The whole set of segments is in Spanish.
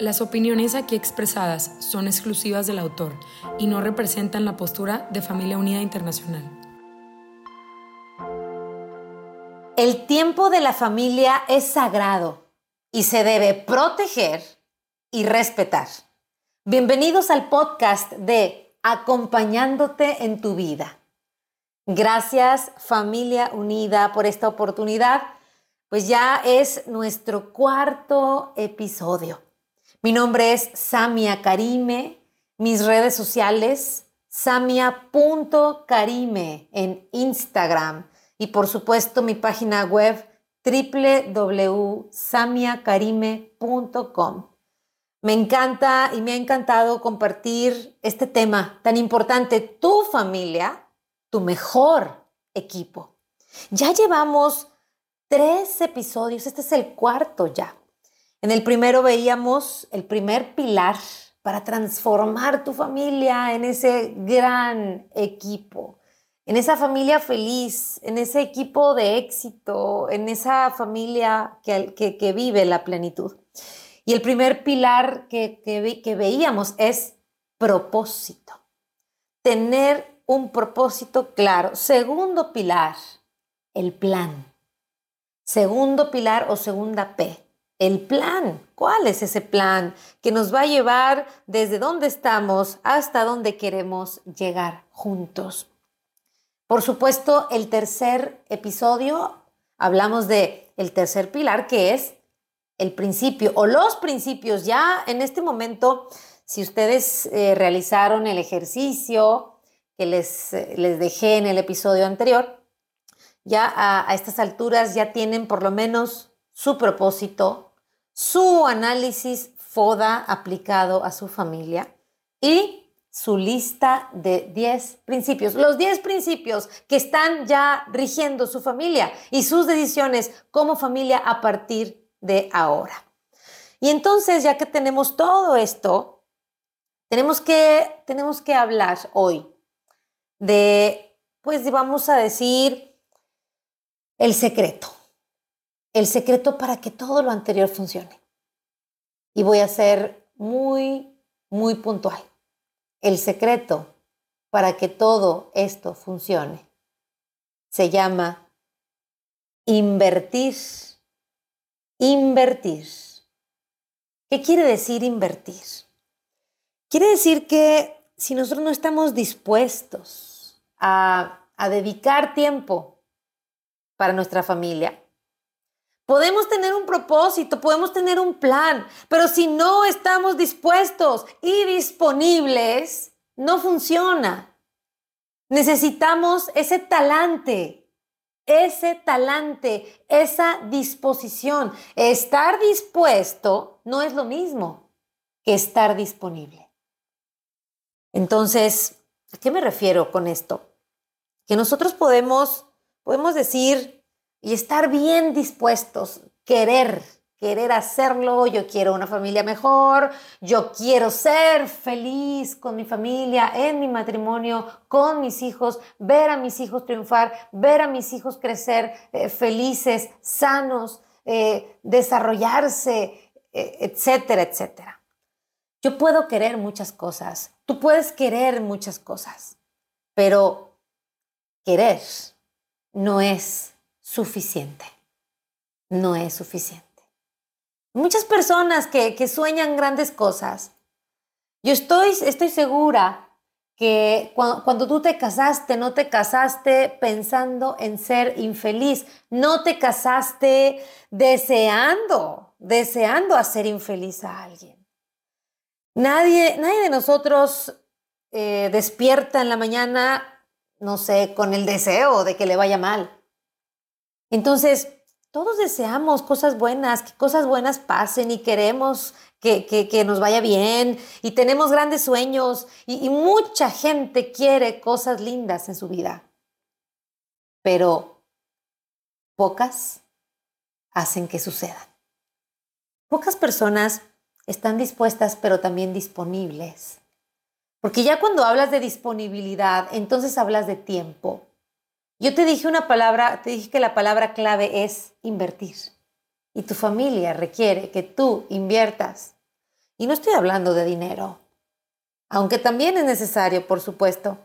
Las opiniones aquí expresadas son exclusivas del autor y no representan la postura de Familia Unida Internacional. El tiempo de la familia es sagrado y se debe proteger y respetar. Bienvenidos al podcast de Acompañándote en tu vida. Gracias familia unida por esta oportunidad, pues ya es nuestro cuarto episodio. Mi nombre es Samia Karime, mis redes sociales, samia.karime en Instagram y por supuesto mi página web www.samiakarime.com. Me encanta y me ha encantado compartir este tema tan importante, tu familia, tu mejor equipo. Ya llevamos tres episodios, este es el cuarto ya. En el primero veíamos el primer pilar para transformar tu familia en ese gran equipo, en esa familia feliz, en ese equipo de éxito, en esa familia que, vive la plenitud. Y el primer pilar que, que veíamos es propósito. Tener un propósito claro. Segundo pilar, el plan. Segundo pilar o segunda P, el plan. ¿Cuál es ese plan que nos va a llevar desde donde estamos hasta donde queremos llegar juntos? Por supuesto, el tercer episodio hablamos de el tercer pilar que es el principio o los principios. Ya en este momento, si ustedes eh, realizaron el ejercicio que les, eh, les dejé en el episodio anterior, ya a, a estas alturas ya tienen por lo menos su propósito, su análisis FODA aplicado a su familia y su lista de 10 principios, los 10 principios que están ya rigiendo su familia y sus decisiones como familia a partir de ahora. Y entonces, ya que tenemos todo esto, tenemos que, tenemos que hablar hoy de, pues vamos a decir, el secreto el secreto para que todo lo anterior funcione. Y voy a ser muy, muy puntual. El secreto para que todo esto funcione se llama invertir. Invertir. ¿Qué quiere decir invertir? Quiere decir que si nosotros no estamos dispuestos a, a dedicar tiempo para nuestra familia, Podemos tener un propósito, podemos tener un plan, pero si no estamos dispuestos y disponibles, no funciona. Necesitamos ese talante, ese talante, esa disposición. Estar dispuesto no es lo mismo que estar disponible. Entonces, ¿a qué me refiero con esto? Que nosotros podemos, podemos decir, y estar bien dispuestos, querer, querer hacerlo, yo quiero una familia mejor, yo quiero ser feliz con mi familia, en mi matrimonio, con mis hijos, ver a mis hijos triunfar, ver a mis hijos crecer eh, felices, sanos, eh, desarrollarse, eh, etcétera, etcétera. Yo puedo querer muchas cosas, tú puedes querer muchas cosas, pero querer no es suficiente. No es suficiente. Muchas personas que, sueñan grandes cosas. Yo estoy, estoy segura que cuando, cuando, tú te casaste, no te casaste pensando en ser infeliz, no te casaste deseando, deseando hacer infeliz a alguien. Nadie, nadie de nosotros eh, despierta en la mañana, no sé, con el deseo de que le vaya mal. Entonces, todos deseamos cosas buenas, que cosas buenas pasen y queremos que, nos vaya bien y tenemos grandes sueños y mucha gente quiere cosas lindas en su vida. Pero pocas hacen que sucedan. Pocas personas están dispuestas, pero también disponibles. Porque ya cuando hablas de disponibilidad, entonces hablas de tiempo. Yo te dije una palabra, te dije que la palabra clave es invertir. Y tu familia requiere que tú inviertas. Y no estoy hablando de dinero, aunque también es necesario, por supuesto.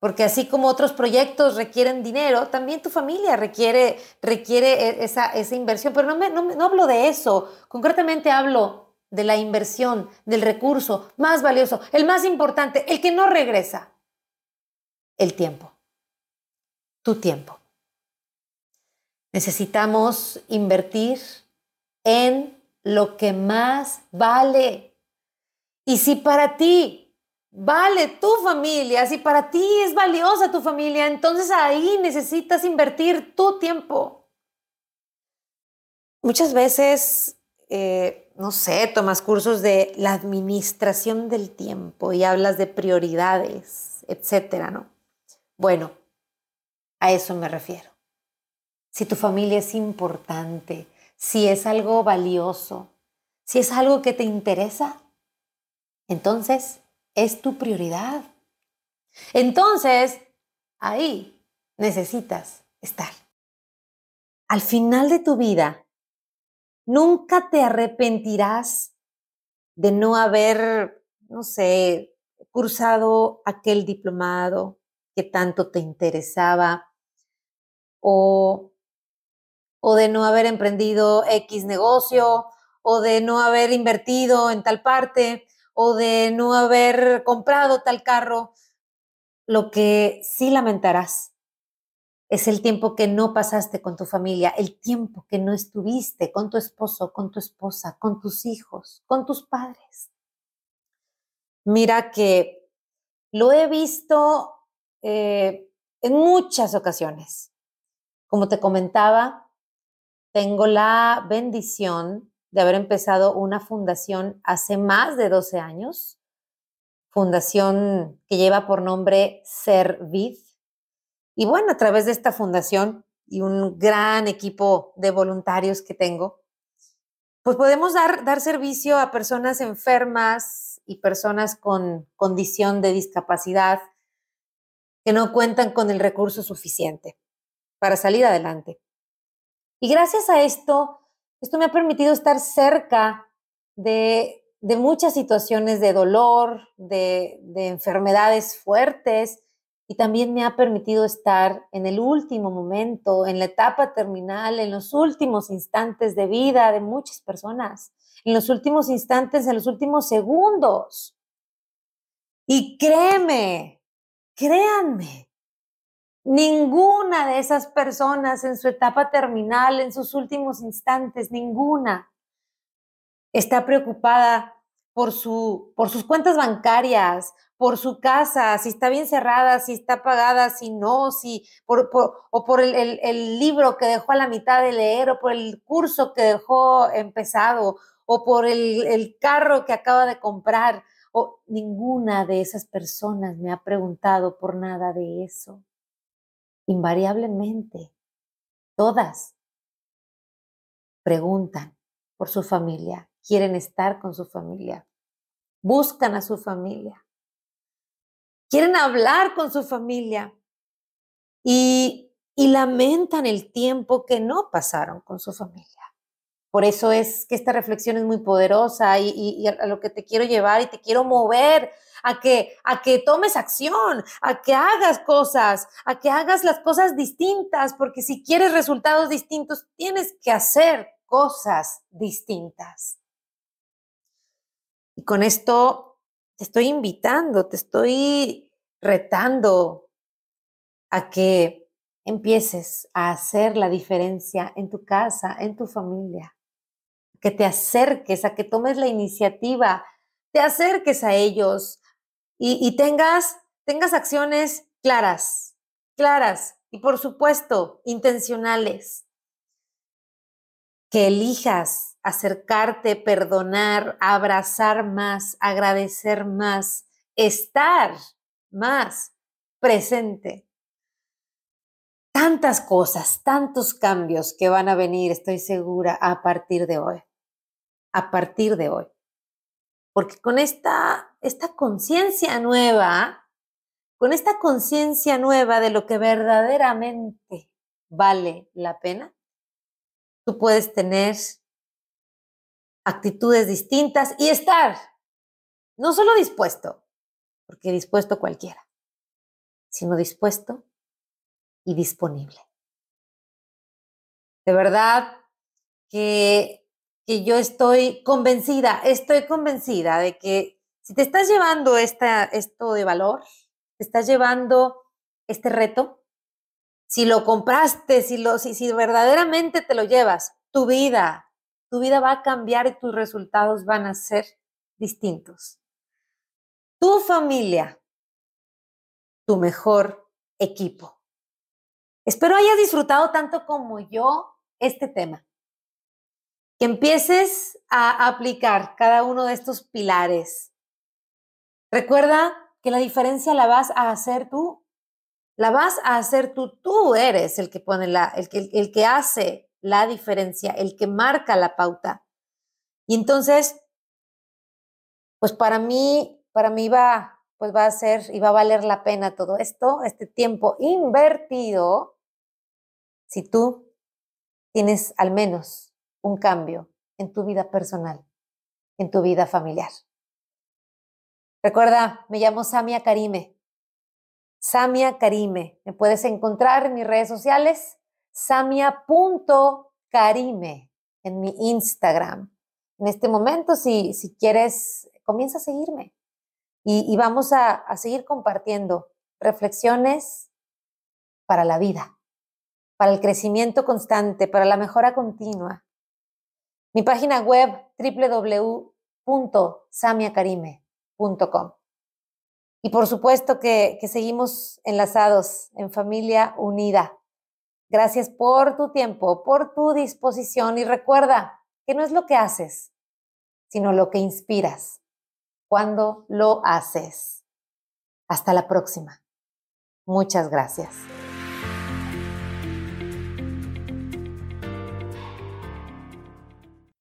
Porque así como otros proyectos requieren dinero, también tu familia requiere, requiere e, esa, esa inversión. Pero no, me, no, no hablo de eso. Concretamente hablo de la inversión, del recurso más valioso, el más importante, el que no regresa. El tiempo. Tu tiempo. Necesitamos invertir en lo que más vale. Y si para ti vale tu familia, si para ti es valiosa tu familia, entonces ahí necesitas invertir tu tiempo. Muchas veces, eh, no sé, tomas cursos de la administración del tiempo y hablas de prioridades, etcétera, ¿no? Bueno, a eso me refiero. Si tu familia es importante, si es algo valioso, si es algo que te interesa, entonces es tu prioridad. Entonces, ahí necesitas estar. Al final de tu vida, nunca te arrepentirás de no haber, no sé, cursado aquel diplomado que tanto te interesaba o, o de no haber emprendido X negocio o de no haber invertido en tal parte o de no haber comprado tal carro, lo que sí lamentarás es el tiempo que no pasaste con tu familia, el tiempo que no estuviste con tu esposo, con tu esposa, con tus hijos, con tus padres. Mira que lo he visto eh, en muchas ocasiones. Como te comentaba, tengo la bendición de haber empezado una fundación hace más de 12 años, fundación que lleva por nombre Servid. Y bueno, a través de esta fundación y un gran equipo de voluntarios que tengo, pues podemos dar, dar servicio a personas enfermas y personas con condición de discapacidad que no cuentan con el recurso suficiente para salir adelante. Y gracias a esto, esto me ha permitido estar cerca de, muchas situaciones de dolor, de, de enfermedades fuertes, y también me ha permitido estar en el último momento, en la etapa terminal, en los últimos instantes de vida de muchas personas, en los últimos instantes, en los últimos segundos. Y créeme, créanme, Ninguna de esas personas en su etapa terminal, en sus últimos instantes, ninguna está preocupada por, su, por sus cuentas bancarias, por su casa, si está bien cerrada, si está pagada, si no, si por, o por el, el, libro que dejó a la mitad de leer, o por el curso que dejó empezado, o por el, el carro que acaba de comprar. O ninguna de esas personas me ha preguntado por nada de eso invariablemente, todas preguntan por su familia, quieren estar con su familia, buscan a su familia, quieren hablar con su familia y, y lamentan el tiempo que no pasaron con su familia. Por eso es que esta reflexión es muy poderosa y, a lo que te quiero llevar y te quiero mover a que, a que tomes acción, a que hagas cosas, a que hagas las cosas distintas, porque si quieres resultados distintos, tienes que hacer cosas distintas. Y con esto te estoy invitando, te estoy retando a que empieces a hacer la diferencia en tu casa, en tu familia que te acerques, a que tomes la iniciativa, te acerques a ellos y, tengas, tengas acciones claras, claras y por supuesto intencionales. que elijas acercarte, perdonar, abrazar más, agradecer más, estar más presente. Tantas cosas, tantos cambios que van a venir, estoy segura, a partir de hoy. A partir de hoy. Porque con esta, esta conciencia nueva, con esta conciencia nueva de lo que verdaderamente vale la pena, tú puedes tener actitudes distintas y estar no solo dispuesto, porque dispuesto cualquiera, sino dispuesto y disponible. De verdad que, que yo estoy convencida, estoy convencida de que si te estás llevando esta, esto de valor, te estás llevando este reto, si lo compraste, si, lo, si, si verdaderamente te lo llevas, tu vida, tu vida va a cambiar y tus resultados van a ser distintos. Tu familia, tu mejor equipo. Espero hayas disfrutado tanto como yo este tema. Que empieces a aplicar cada uno de estos pilares. Recuerda que la diferencia la vas a hacer tú. La vas a hacer tú. Tú eres el que pone la, el que, el que hace la diferencia, el que marca la pauta. Y entonces, pues para mí, para mí va, pues va a ser y va a valer la pena todo esto, este tiempo invertido, si tú tienes al menos un cambio en tu vida personal, en tu vida familiar. Recuerda, me llamo Samia Karime. Samia Karime. Me puedes encontrar en mis redes sociales, samia.karime en mi Instagram. En este momento, si, si quieres, comienza a seguirme y, vamos a, a seguir compartiendo reflexiones para la vida, para el crecimiento constante, para la mejora continua. Mi página web www.samiakarime.com. Y por supuesto que, que seguimos enlazados en familia unida. Gracias por tu tiempo, por tu disposición y recuerda que no es lo que haces, sino lo que inspiras cuando lo haces. Hasta la próxima. Muchas gracias.